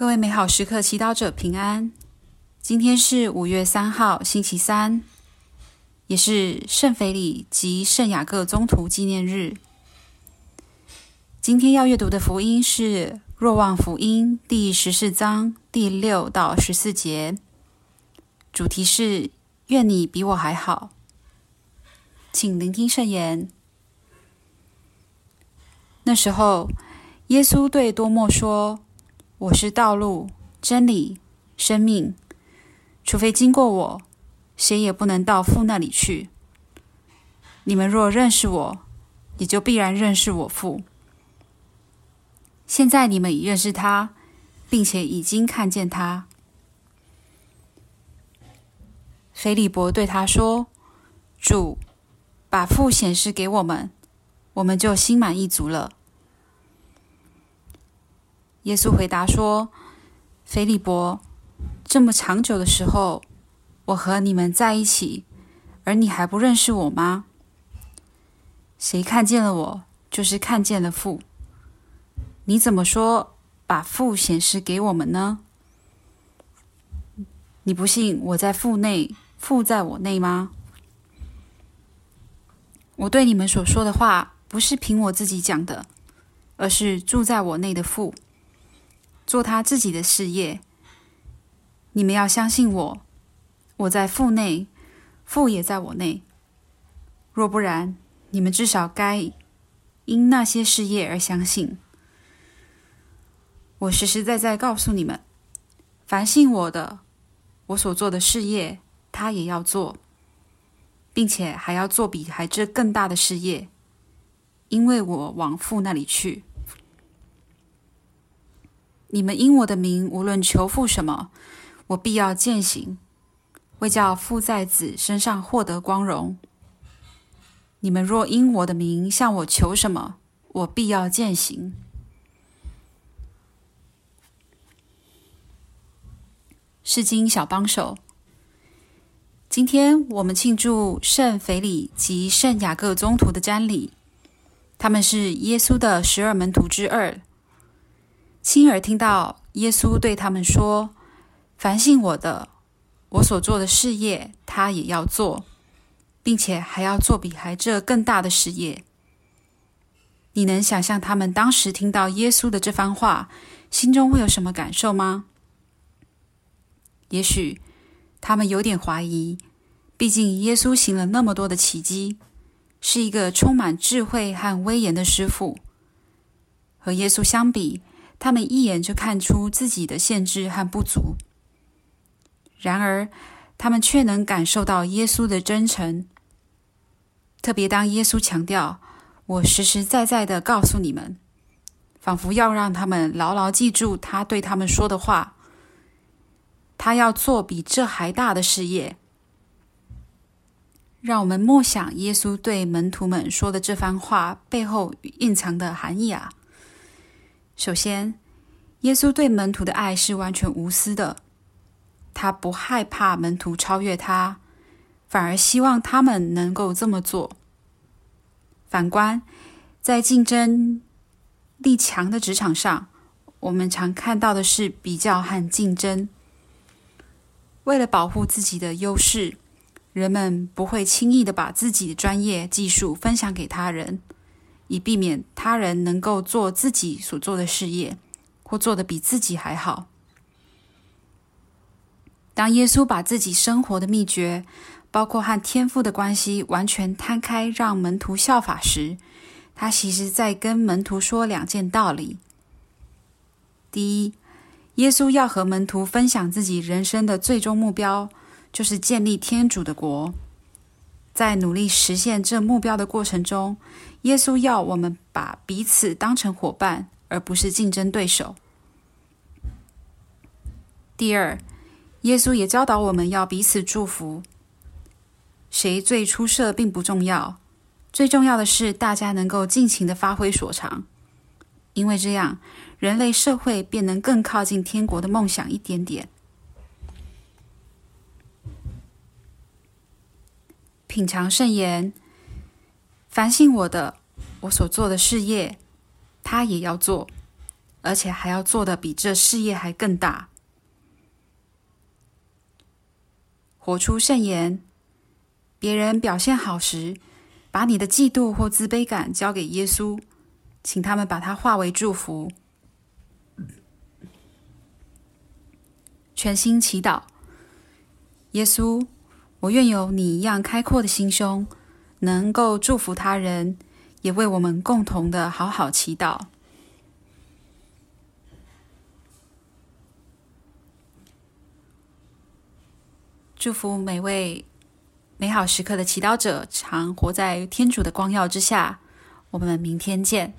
各位美好时刻祈祷者平安。今天是五月三号，星期三，也是圣腓利及圣雅各宗徒纪念日。今天要阅读的福音是《若望福音》第十四章第六到十四节，主题是“愿你比我还好”。请聆听圣言。那时候，耶稣对多默说。我是道路、真理、生命，除非经过我，谁也不能到父那里去。你们若认识我，也就必然认识我父。现在你们已认识他，并且已经看见他。腓利伯对他说：“主，把父显示给我们，我们就心满意足了。”耶稣回答说：“腓利伯，这么长久的时候，我和你们在一起，而你还不认识我吗？谁看见了我，就是看见了父。你怎么说把父显示给我们呢？你不信我在父内，父在我内吗？我对你们所说的话，不是凭我自己讲的，而是住在我内的父。”做他自己的事业。你们要相信我，我在父内，父也在我内。若不然，你们至少该因那些事业而相信。我实实在在告诉你们，凡信我的，我所做的事业，他也要做，并且还要做比还这更大的事业，因为我往父那里去。你们因我的名无论求父什么，我必要践行，为叫父在子身上获得光荣。你们若因我的名向我求什么，我必要践行。是经小帮手，今天我们庆祝圣腓里及圣雅各宗徒的瞻礼，他们是耶稣的十二门徒之二。亲耳听到耶稣对他们说：“凡信我的，我所做的事业，他也要做，并且还要做比还这更大的事业。”你能想象他们当时听到耶稣的这番话，心中会有什么感受吗？也许他们有点怀疑，毕竟耶稣行了那么多的奇迹，是一个充满智慧和威严的师傅，和耶稣相比。他们一眼就看出自己的限制和不足，然而他们却能感受到耶稣的真诚。特别当耶稣强调“我实实在在的告诉你们”，仿佛要让他们牢牢记住他对他们说的话。他要做比这还大的事业。让我们默想耶稣对门徒们说的这番话背后蕴藏的含义啊。首先，耶稣对门徒的爱是完全无私的，他不害怕门徒超越他，反而希望他们能够这么做。反观在竞争力强的职场上，我们常看到的是比较和竞争。为了保护自己的优势，人们不会轻易的把自己的专业技术分享给他人。以避免他人能够做自己所做的事业，或做得比自己还好。当耶稣把自己生活的秘诀，包括和天父的关系，完全摊开，让门徒效法时，他其实在跟门徒说两件道理：第一，耶稣要和门徒分享自己人生的最终目标，就是建立天主的国。在努力实现这目标的过程中，耶稣要我们把彼此当成伙伴，而不是竞争对手。第二，耶稣也教导我们要彼此祝福。谁最出色并不重要，最重要的是大家能够尽情的发挥所长，因为这样人类社会便能更靠近天国的梦想一点点。品尝圣言，反省我的，我所做的事业，他也要做，而且还要做的比这事业还更大。活出圣言，别人表现好时，把你的嫉妒或自卑感交给耶稣，请他们把它化为祝福。全心祈祷，耶稣，我愿有你一样开阔的心胸，能够祝福他人，也为我们共同的好好祈祷。祝福每位美好时刻的祈祷者，常活在天主的光耀之下。我们明天见。